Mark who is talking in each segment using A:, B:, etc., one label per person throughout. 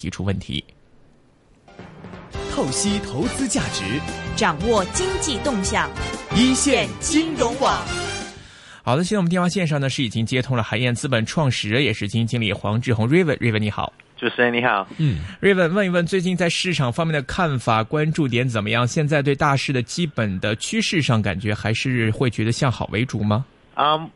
A: 提出问题。
B: 透析投资价值，
C: 掌握经济动向，
B: 一线金融网。
A: 好的，现在我们电话线上呢是已经接通了海燕资本创始人也是基金经理黄志宏 Raven，Raven 你好，
D: 主持人你好，
A: 嗯，Raven 问一问最近在市场方面的看法，关注点怎么样？现在对大势的基本的趋势上，感觉还是会觉得向好为主吗？
D: 啊，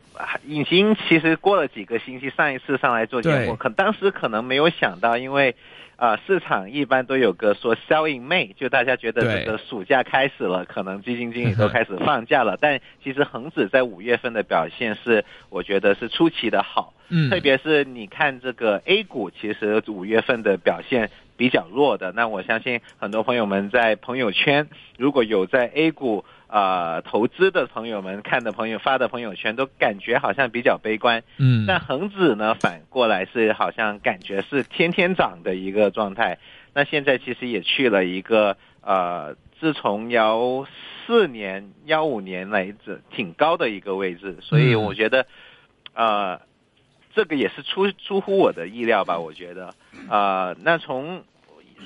D: 已经其实过了几个星期，上一次上来做节目，可当时可能没有想到，因为。啊，市场一般都有个说 “selling May”，就大家觉得这个暑假开始了，可能基金经理都开始放假了。但其实恒指在五月份的表现是，我觉得是出奇的好。
A: 嗯，
D: 特别是你看这个 A 股，其实五月份的表现比较弱的。那我相信很多朋友们在朋友圈如果有在 A 股。啊，投资的朋友们看的朋友发的朋友圈都感觉好像比较悲观，
A: 嗯，
D: 但恒指呢反过来是好像感觉是天天涨的一个状态。那现在其实也去了一个呃，自从幺四年、幺五年来着挺高的一个位置，所以我觉得，呃，这个也是出出乎我的意料吧。我觉得，啊，那从。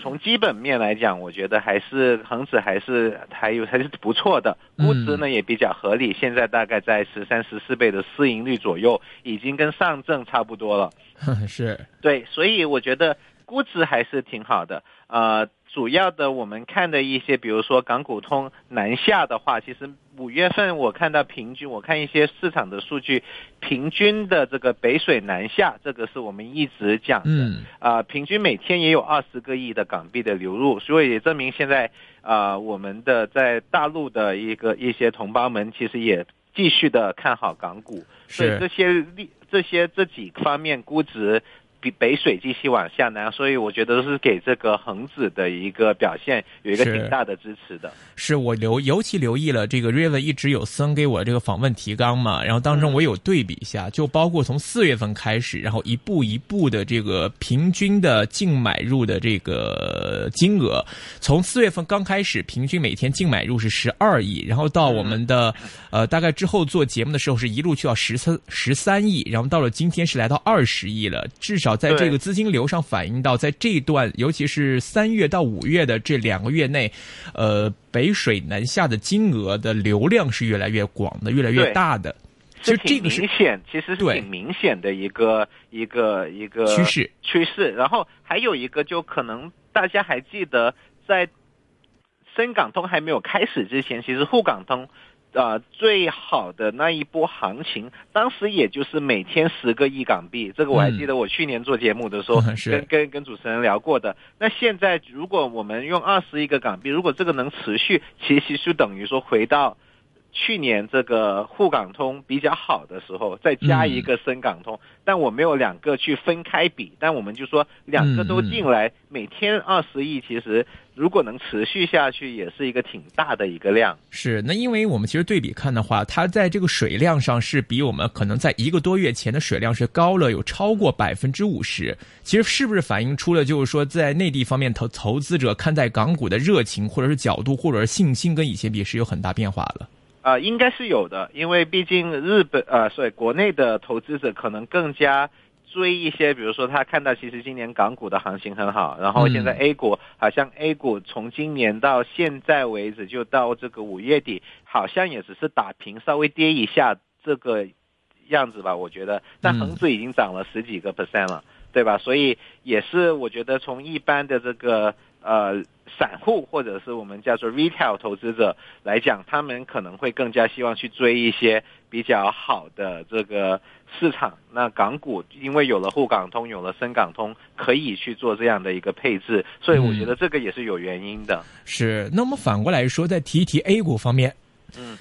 D: 从基本面来讲，我觉得还是恒指还是还有还是不错的，估值呢也比较合理，现在大概在十三十四倍的市盈率左右，已经跟上证差不多了。
A: 是，
D: 对，所以我觉得估值还是挺好的，呃。主要的我们看的一些，比如说港股通南下的话，其实五月份我看到平均，我看一些市场的数据，平均的这个北水南下，这个是我们一直讲的，啊，平均每天也有二十个亿的港币的流入，所以也证明现在啊，我们的在大陆的一个一些同胞们其实也继续的看好港股，所以这些利这些这几方面估值。比北水继续往下呢，所以我觉得是给这个恒指的一个表现有一个挺大的支持的。
A: 是我留尤其留意了这个 Raven 一直有送给我这个访问提纲嘛，然后当中我有对比一下，就包括从四月份开始，然后一步一步的这个平均的净买入的这个金额，从四月份刚开始，平均每天净买入是十二亿，然后到我们的呃大概之后做节目的时候是一路去到十三十三亿，然后到了今天是来到二十亿了，至少。在这个资金流上反映到，在这段尤其是三月到五月的这两个月内，呃，北水南下的金额的流量是越来越广的，越来越大的。
D: 其实这个明显，其实是挺明显的一个一个一个
A: 趋势
D: 趋势。然后还有一个，就可能大家还记得，在深港通还没有开始之前，其实沪港通。呃，最好的那一波行情，当时也就是每天十个亿港币，这个我还记得，我去年做节目的时候，跟跟跟主持人聊过的。那现在如果我们用二十亿个港币，如果这个能持续，其实就等于说回到。去年这个沪港通比较好的时候，再加一个深港通，但我没有两个去分开比，但我们就说两个都进来，每天二十亿，其实如果能持续下去，也是一个挺大的一个量。
A: 是，那因为我们其实对比看的话，它在这个水量上是比我们可能在一个多月前的水量是高了有超过百分之五十。其实是不是反映出了就是说在内地方面投投资者看待港股的热情，或者是角度，或者是信心，跟以前比是有很大变化了。
D: 啊，应该是有的，因为毕竟日本呃，所以国内的投资者可能更加追一些，比如说他看到其实今年港股的行情很好，然后现在 A 股好像 A 股从今年到现在为止，就到这个五月底，好像也只是打平，稍微跌一下这个样子吧，我觉得。但恒指已经涨了十几个 percent 了，对吧？所以也是我觉得从一般的这个呃。散户或者是我们叫做 retail 投资者来讲，他们可能会更加希望去追一些比较好的这个市场。那港股因为有了沪港通，有了深港通，可以去做这样的一个配置，所以我觉得这个也是有原因的。
A: 是。那我们反过来说，再提一提 A 股方面，
D: 嗯。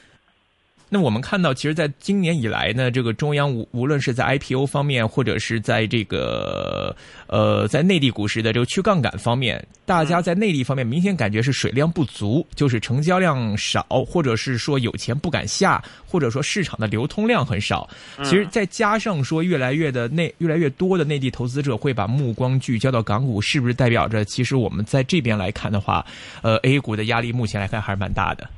A: 那我们看到，其实，在今年以来呢，这个中央无无论是在 IPO 方面，或者是在这个呃，在内地股市的这个去杠杆方面，大家在内地方面明显感觉是水量不足，就是成交量少，或者是说有钱不敢下，或者说市场的流通量很少。其实再加上说，越来越的内越来越多的内地投资者会把目光聚焦到港股，是不是代表着其实我们在这边来看的话，呃，A 股的压力目前来看还是蛮大的。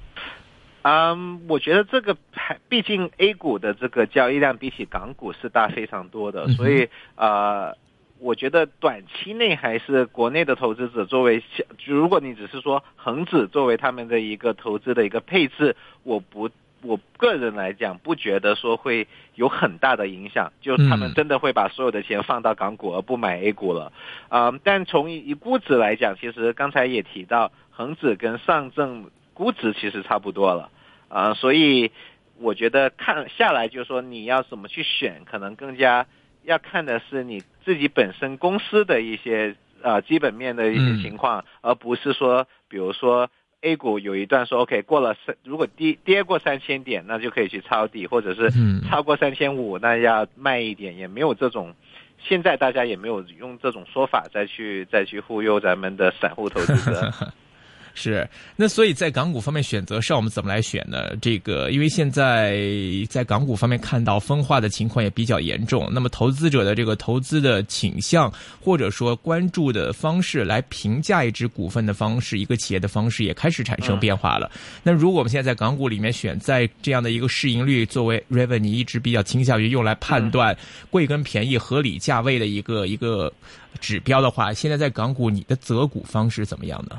D: 嗯，我觉得这个还毕竟 A 股的这个交易量比起港股是大非常多的，所以呃，我觉得短期内还是国内的投资者作为，如果你只是说恒指作为他们的一个投资的一个配置，我不，我个人来讲不觉得说会有很大的影响，就是他们真的会把所有的钱放到港股而不买 A 股了，啊，但从以估值来讲，其实刚才也提到恒指跟上证估值其实差不多了，啊，所以我觉得看下来就是说你要怎么去选，可能更加。要看的是你自己本身公司的一些呃基本面的一些情况，而不是说，比如说 A 股有一段说 OK 过了三，如果跌跌过三千点，那就可以去抄底，或者是超过三千五，那要卖一点，也没有这种，现在大家也没有用这种说法再去再去忽悠咱们的散户投资者。
A: 是，那所以在港股方面选择上，我们怎么来选呢？这个，因为现在在港股方面看到分化的情况也比较严重，那么投资者的这个投资的倾向或者说关注的方式来评价一只股份的方式，一个企业的方式也开始产生变化了。那如果我们现在在港股里面选在这样的一个市盈率作为 revenue 一直比较倾向于用来判断贵跟便宜合理价位的一个一个指标的话，现在在港股你的择股方式怎么样呢？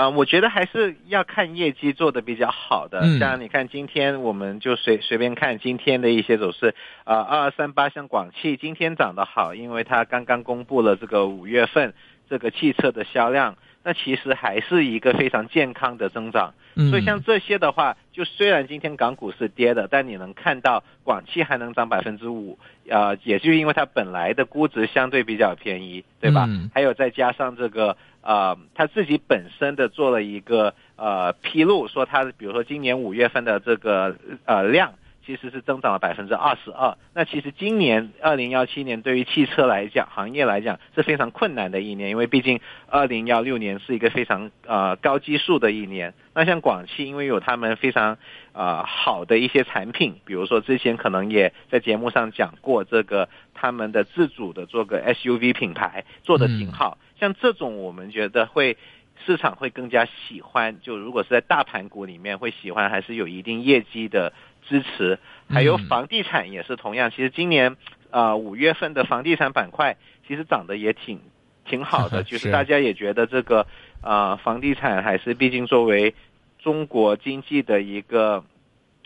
D: 啊，我觉得还是要看业绩做的比较好的，像你看今天我们就随随便看今天的一些走势，啊，二二三八像广汽今天涨得好，因为它刚刚公布了这个五月份这个汽车的销量，那其实还是一个非常健康的增长，所以像这些的话，就虽然今天港股是跌的，但你能看到广汽还能涨百分之五，呃，也就因为它本来的估值相对比较便宜，对吧？还有再加上这个。呃，它自己本身的做了一个呃披露，说它比如说今年五月份的这个呃量其实是增长了百分之二十二。那其实今年二零幺七年对于汽车来讲，行业来讲是非常困难的一年，因为毕竟二零幺六年是一个非常呃高基数的一年。那像广汽，因为有他们非常呃好的一些产品，比如说之前可能也在节目上讲过，这个他们的自主的做个 SUV 品牌做的挺好。像这种，我们觉得会市场会更加喜欢。就如果是在大盘股里面，会喜欢还是有一定业绩的支持。还有房地产也是同样。其实今年啊五月份的房地产板块其实涨得也挺挺好的，就是大家也觉得这个啊房地产还是毕竟作为中国经济的一个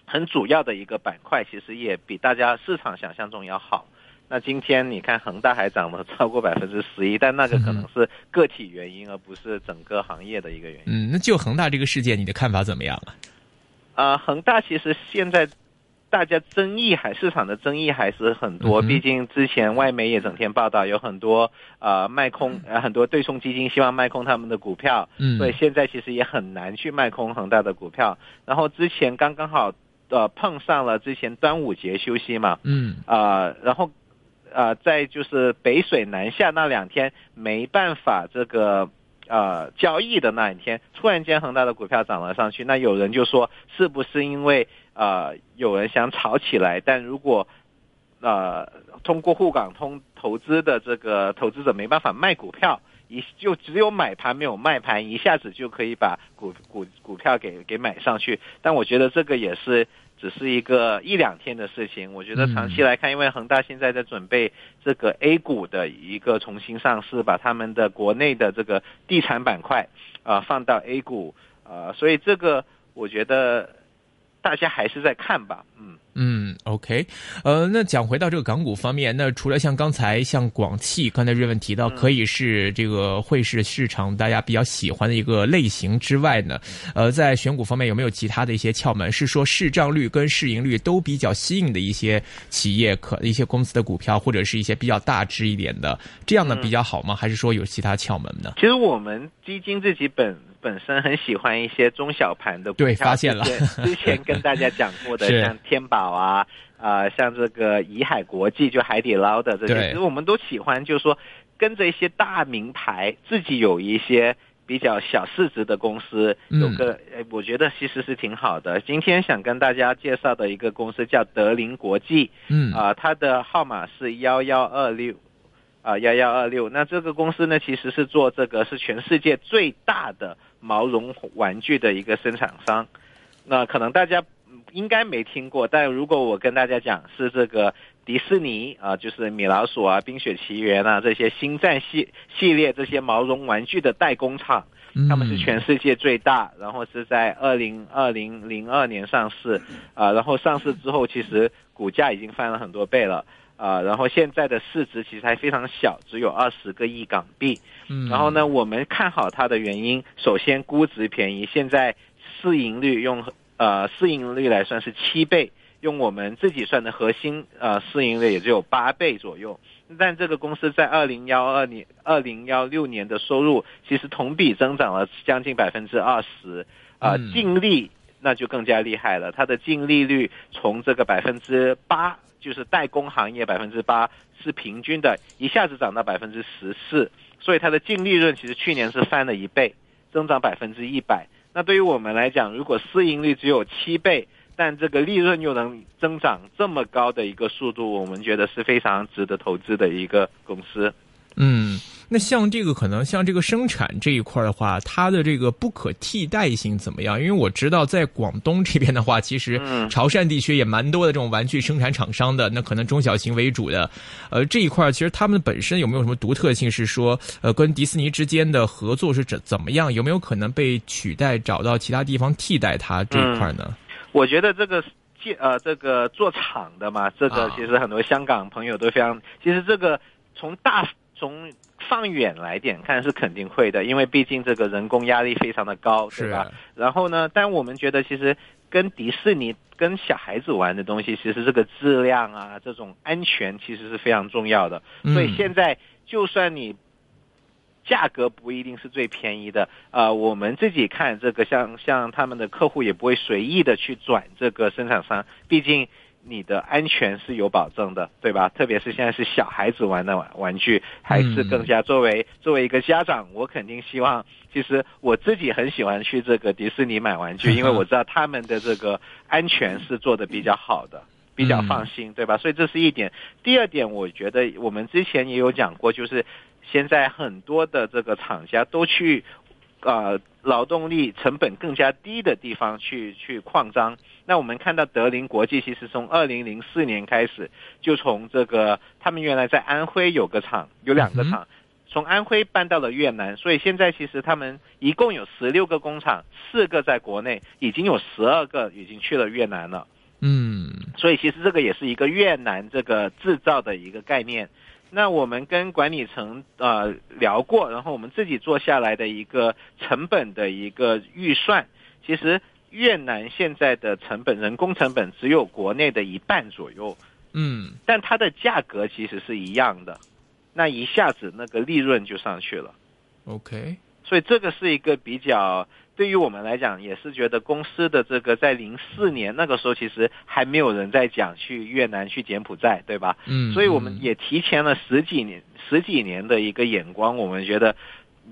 D: 很主要的一个板块，其实也比大家市场想象中要好。那今天你看恒大还涨了超过百分之十一，但那个可能是个体原因，而不是整个行业的一个原因。
A: 嗯，那就恒大这个事件，你的看法怎么样啊？
D: 啊，恒大其实现在大家争议还市场的争议还是很多，毕竟之前外媒也整天报道有很多啊卖空，呃很多对冲基金希望卖空他们的股票，嗯，所以现在其实也很难去卖空恒大的股票。然后之前刚刚好呃碰上了之前端午节休息嘛，嗯啊，然后。啊，在就是北水南下那两天没办法这个呃交易的那一天，突然间恒大的股票涨了上去。那有人就说，是不是因为呃有人想炒起来？但如果呃通过沪港通投资的这个投资者没办法卖股票，一就只有买盘没有卖盘，一下子就可以把股股股票给给买上去。但我觉得这个也是。只是一个一两天的事情，我觉得长期来看，因为恒大现在在准备这个 A 股的一个重新上市，把他们的国内的这个地产板块啊放到 A 股啊，所以这个我觉得大家还是在看吧，嗯。
A: 嗯，OK，呃，那讲回到这个港股方面，那除了像刚才像广汽，刚才瑞文提到可以是这个汇市市场大家比较喜欢的一个类型之外呢，呃，在选股方面有没有其他的一些窍门？是说市账率跟市盈率都比较吸引的一些企业，可一些公司的股票，或者是一些比较大只一点的，这样呢比较好吗？还是说有其他窍门呢？
D: 其实我们基金自己本本身很喜欢一些中小盘的股票，
A: 对，发现了
D: 之前跟大家讲过的，像天宝。好啊，啊，像这个怡海国际，就海底捞的这些，其实我们都喜欢，就是说跟着一些大名牌，自己有一些比较小市值的公司，有个，我觉得其实是挺好的。今天想跟大家介绍的一个公司叫德林国际，嗯，啊，它的号码是幺幺二六，啊，幺幺二六。那这个公司呢，其实是做这个是全世界最大的毛绒玩具的一个生产商。那可能大家。应该没听过，但如果我跟大家讲是这个迪士尼啊，就是米老鼠啊、冰雪奇缘啊这些星战系系列这些毛绒玩具的代工厂，他们是全世界最大，然后是在二零二零零二年上市啊，然后上市之后其实股价已经翻了很多倍了啊，然后现在的市值其实还非常小，只有二十个亿港币。然后呢，我们看好它的原因，首先估值便宜，现在市盈率用呃市盈率来算是七倍。用我们自己算的核心呃市盈率也只有八倍左右，但这个公司在二零幺二年、二零幺六年的收入其实同比增长了将近百分之二十，啊，净利那就更加厉害了，它的净利率从这个百分之八，就是代工行业百分之八是平均的，一下子涨到百分之十四，所以它的净利润其实去年是翻了一倍，增长百分之一百。那对于我们来讲，如果市盈率只有七倍。但这个利润又能增长这么高的一个速度，我们觉得是非常值得投资的一个公司。
A: 嗯，那像这个可能像这个生产这一块的话，它的这个不可替代性怎么样？因为我知道在广东这边的话，其实潮汕地区也蛮多的这种玩具生产厂商的，那可能中小型为主的。呃，这一块其实他们本身有没有什么独特性？是说，呃，跟迪士尼之间的合作是怎怎么样？有没有可能被取代，找到其他地方替代它这一块呢？
D: 我觉得这个建呃这个做厂的嘛，这个其实很多香港朋友都非常，其实这个从大从放远来点看是肯定会的，因为毕竟这个人工压力非常的高，对吧？然后呢，但我们觉得其实跟迪士尼跟小孩子玩的东西，其实这个质量啊，这种安全其实是非常重要的。所以现在就算你。价格不一定是最便宜的，呃，我们自己看这个，像像他们的客户也不会随意的去转这个生产商，毕竟你的安全是有保证的，对吧？特别是现在是小孩子玩的玩玩具，还是更加作为作为一个家长，我肯定希望，其实我自己很喜欢去这个迪士尼买玩具，因为我知道他们的这个安全是做的比较好的，比较放心，对吧？所以这是一点。第二点，我觉得我们之前也有讲过，就是。现在很多的这个厂家都去，呃，劳动力成本更加低的地方去去扩张。那我们看到德林国际其实从二零零四年开始，就从这个他们原来在安徽有个厂，有两个厂，从安徽搬到了越南。所以现在其实他们一共有十六个工厂，四个在国内，已经有十二个已经去了越南了。
A: 嗯，
D: 所以其实这个也是一个越南这个制造的一个概念。那我们跟管理层呃聊过，然后我们自己做下来的一个成本的一个预算，其实越南现在的成本人工成本只有国内的一半左右，
A: 嗯，
D: 但它的价格其实是一样的，那一下子那个利润就上去了
A: ，OK，
D: 所以这个是一个比较。对于我们来讲，也是觉得公司的这个在零四年那个时候，其实还没有人在讲去越南、去柬埔寨，对吧？
A: 嗯，
D: 所以我们也提前了十几年、十几年的一个眼光，我们觉得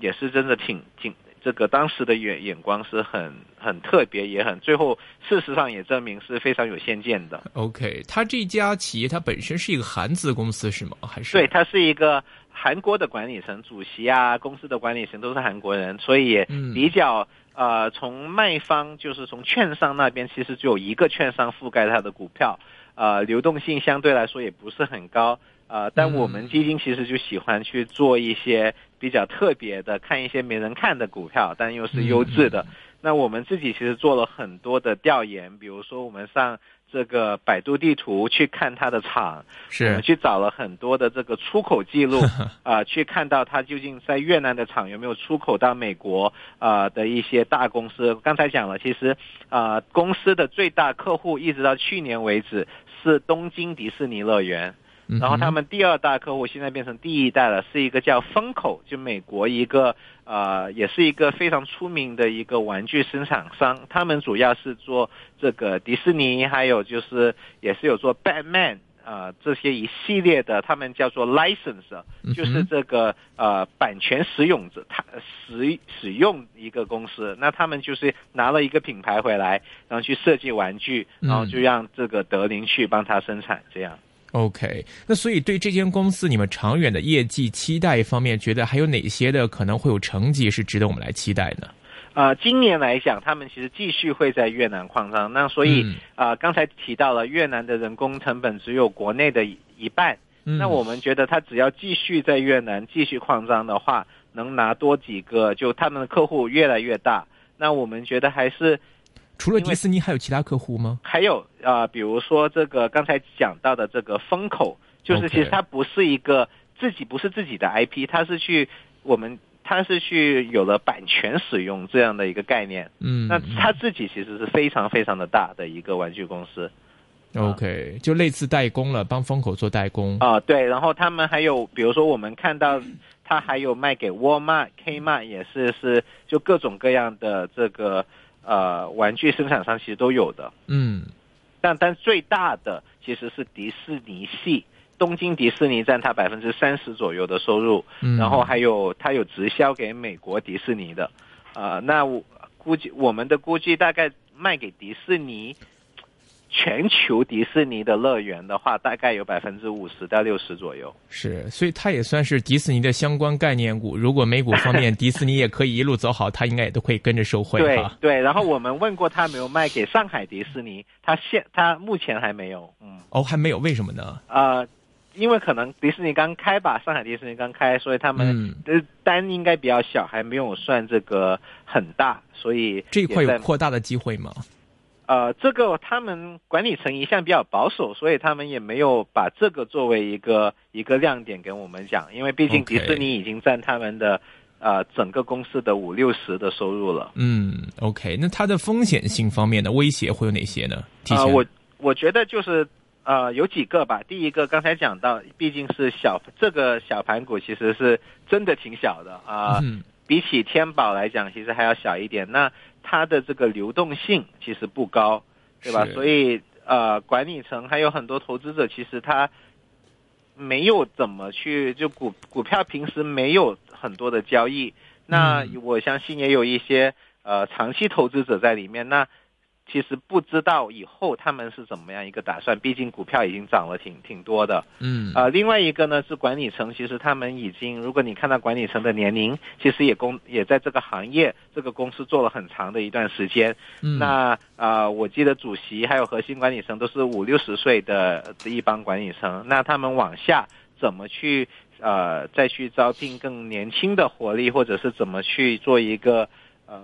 D: 也是真的挺挺这个当时的眼眼光是很很特别，也很最后事实上也证明是非常有先见的。
A: OK，他这家企业它本身是一个韩资公司是吗？还是
D: 对，它是一个韩国的管理层，主席啊，公司的管理层都是韩国人，所以比较。呃，从卖方就是从券商那边，其实只有一个券商覆盖它的股票，呃，流动性相对来说也不是很高，呃，但我们基金其实就喜欢去做一些比较特别的，看一些没人看的股票，但又是优质的。那我们自己其实做了很多的调研，比如说我们上。这个百度地图去看它的厂，
A: 是
D: 我们去找了很多的这个出口记录 啊，去看到它究竟在越南的厂有没有出口到美国啊的一些大公司。刚才讲了，其实啊公司的最大客户一直到去年为止是东京迪士尼乐园。然后他们第二大客户现在变成第一代了，是一个叫风口，就美国一个呃，也是一个非常出名的一个玩具生产商。他们主要是做这个迪士尼，还有就是也是有做 Batman 啊这些一系列的，他们叫做 license，就是这个呃版权使用者，他使使用一个公司，那他们就是拿了一个品牌回来，然后去设计玩具，然后就让这个德林去帮他生产这样。
A: OK，那所以对这间公司，你们长远的业绩期待方面，觉得还有哪些的可能会有成绩是值得我们来期待呢？
D: 呃，今年来讲，他们其实继续会在越南扩张。那所以
A: 嗯
D: 啊、刚才提到了越南的人工成本只有国内的一一半。
A: 嗯
D: 那我们觉得他只要继续在越南继续扩张的话，能拿多几个，就他们的客户越来越大。那我们觉得还是
A: 除了迪士尼，还有其他客户吗？
D: 还有啊、呃比如说这个刚才讲到的这个风口，就是其实它不是一个自己不是自己的 IP，它是去我们它是去有了版权使用这样的一个概念。
A: 嗯，
D: 那它自己其实是非常非常的大的一个玩具公司
A: OK，就类似代工了，帮风口做代工。
D: 啊、对，然后他们还有比如说我们看到他还有卖给沃尔玛、Kmart 也是是就各种各样的这个呃玩具生产商其实都有的。
A: 嗯。
D: 但但最大的其实是迪士尼系，东京迪士尼占它百分之三十左右的收入，
A: 嗯，
D: 然后还有它有直销给美国迪士尼的，呃，那我估计我们的估计大概卖给迪士尼，全球迪士尼的乐园的话，大概有百分之五十到六十左右。
A: 是，所以它也算是迪士尼的相关概念股。如果美股方面迪士尼也可以一路走好，它应该也都可以跟着受惠
D: 对。对，然后我们问过他没有卖给上海迪士尼，他现他目前还没有，嗯。
A: 哦，还没有，为什么呢？
D: 呃，因为可能迪士尼刚开吧，上海迪士尼刚开，所以他们
A: 嗯，
D: 呃单应该比较小，还没有算这个很大，所以
A: 这一块有扩大的机会吗？
D: 呃，这个他们管理层一向比较保守，所以他们也没有把这个作为一个一个亮点跟我们讲，因为毕竟迪士尼已经占他们的呃整个公司的五六十的收入了。
A: 嗯，OK，那它的风险性方面的威胁会有哪些呢？啊
D: 呃，我我觉得就是呃有几个吧。第一个刚才讲到，毕竟是小这个小盘股，其实是真的挺小的啊。
A: 嗯
D: 比起天宝来讲，其实还要小一点。那它的这个流动性其实不高，对吧？所以呃，管理层还有很多投资者，其实他没有怎么去就股股票平时没有很多的交易。那
A: 嗯
D: 我相信也有一些呃长期投资者在里面。那其实不知道以后他们是怎么样一个打算，毕竟股票已经涨了挺挺多的。
A: 嗯
D: 呃，另外一个呢是管理层，其实他们已经，如果你看到管理层的年龄，其实也公也在这个行业这个公司做了很长的一段时间。
A: 嗯
D: 那呃，我记得主席还有核心管理层都是五六十岁的的一帮管理层，那他们往下怎么去呃再去招聘更年轻的活力，或者是怎么去做一个呃。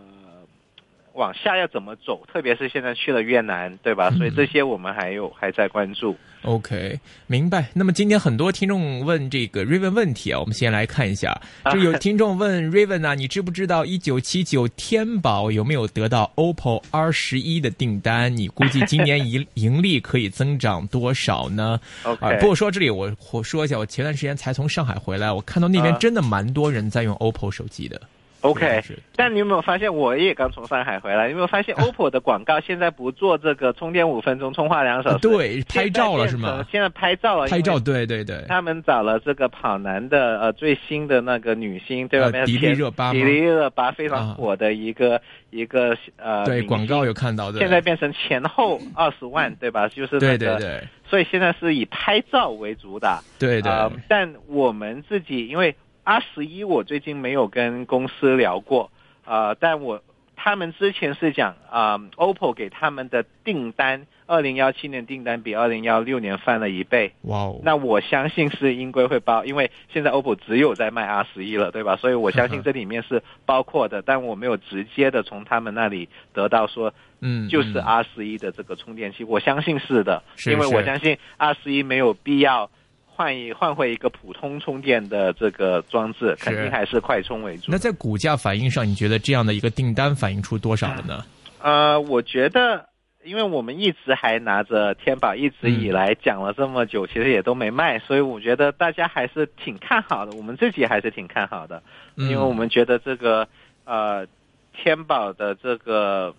D: 往下要怎么走？特别是现在去了越南，对吧？所以这些我们还有还在关注。
A: OK，明白。那么今天很多听众问这个 Raven 问题啊，我们先来看一下。
D: 啊
A: 这有听众问 Raven 啊，你知不知道一九七九天宝有没有得到 OPPO R 十一的订单？你估计今年盈盈利可以增长多少呢
D: ？OK，、
A: 啊，不过说这里我我说一下，我前段时间才从上海回来，我看到那边
D: 啊
A: 真的蛮多人在用 OPPO 手机的。
D: OK，但你有没有发现，我也刚从上海回来，你有没有发现 OPPO 的广告现在不做这个充电五分钟、充话两小时？
A: 对，拍照了是吗？
D: 现在拍照了，
A: 拍照，对对对。
D: 他们找了这个跑男的呃最新的那个女星，对吧？
A: 呃迪丽热巴
D: 迪丽热巴非
A: 啊
D: 常火的一个、一个呃
A: 对，广告有看到的。
D: 现在变成前后二十万，对吧？就是那个，
A: 对对对
D: 所以现在是以拍照为主打。
A: 对对，
D: 呃但我们自己因为 R 十一，我最近没有跟公司聊过，呃，但我他们之前是讲啊、o p p o 给他们的订单，二零幺七年订单比二零幺六年翻了一倍。
A: 哇哦，
D: 那我相信是应该会包，因为现在 OPPO 只有在卖 R 十一了，对吧？所以我相信 这里面是包括的，但我没有直接的从他们那里得到说
A: 嗯，
D: 就是
A: 嗯
D: R 十一的这个充电器，我相信是的，
A: 是
D: 因为我相信 R 十一没有必要换一换回一个普通充电的这个装置，肯定还是快充为主
A: 那。在股价反应上，你觉得这样的一个订单反映出多少了呢？
D: 呃，我觉得，因为我们一直还拿着天宝，一直以来讲了这么久，其实也都没卖，所以我觉得大家还是挺看好的，我们自己还是挺看好的，
A: 嗯
D: 因为我们觉得这个呃天宝的这个，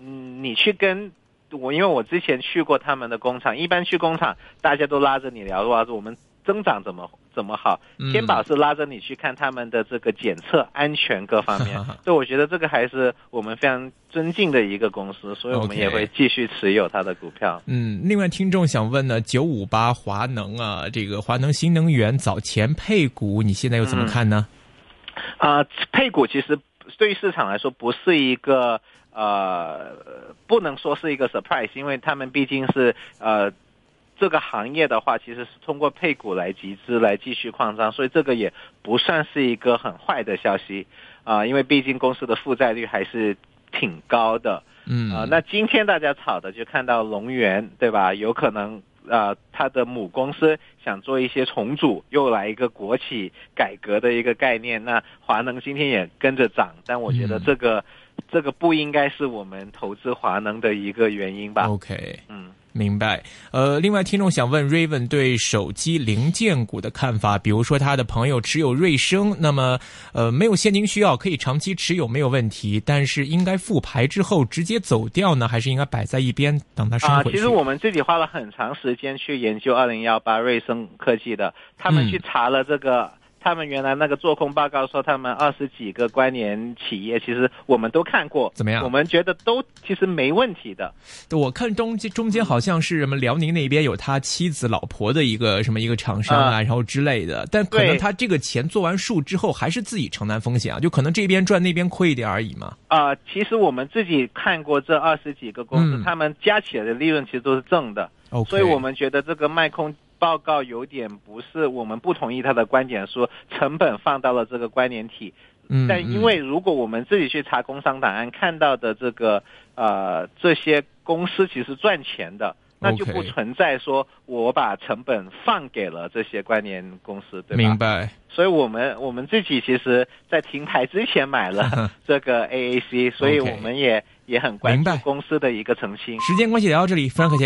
D: 嗯，你去跟。我因为我之前去过他们的工厂，一般去工厂大家都拉着你聊，说我们增长怎么怎么好。
A: 嗯
D: 天宝是拉着你去看他们的这个检测安全各方面，所以我觉得这个还是我们非常尊敬的一个公司，所以我们也会继续持有它的股票。
A: 嗯，另外听众想问呢，九五八华能啊，这个华能新能源早前配股，你现在又怎么看呢？
D: 啊、配股其实对于市场来说不是一个呃，不能说是一个 surprise，因为他们毕竟是呃。这个行业的话，其实是通过配股来集资来继续扩张，所以这个也不算是一个很坏的消息啊，因为毕竟公司的负债率还是挺高的。
A: 嗯
D: 啊，那今天大家炒的就看到龙源，对吧？有可能啊，它的母公司想做一些重组，又来一个国企改革的一个概念。那华能今天也跟着涨，但我觉得这个这个不应该是我们投资华能的一个原因吧。
A: OK，
D: 嗯。
A: 明白。呃，另外听众想问 Raven 对手机零件股的看法，比如说他的朋友持有瑞声，那么呃没有现金需要，可以长期持有没有问题，但是应该复牌之后直接走掉呢，还是应该摆在一边等它升
D: 啊，
A: 回去？
D: 其实我们自己花了很长时间去研究二零幺八瑞声科技的，他们
A: 嗯
D: 去查了这个。他们原来那个做空报告说，他们二十几个关联企业，其实我们都看过，
A: 怎么样？
D: 我们觉得都其实没问题的。
A: 我看中间中间好像是什么辽宁那边有他妻子老婆的一个什么一个厂商啊，
D: 啊。
A: 然后之类的，但可能他这个钱做完数之后还是自己承担风险啊，就可能这边赚那边亏一点而已嘛。
D: 啊、其实我们自己看过这二十几个公司，
A: 嗯。
D: 他们加起来的利润其实都是正的。所以我们觉得这个卖空报告有点不是我们不同意他的观点，说成本放到了这个关联体。
A: 嗯，
D: 但因为如果我们自己去查工商档案看到的这个呃这些公司其实赚钱的，那就不存在说我把成本放给了这些关联公司，对吧？
A: 明白。
D: 所以我们我们自己其实在停牌之前买了 这个 AAC，所以我们也也很关注公司的一个澄清。
A: 时间关系聊到这里，非常感谢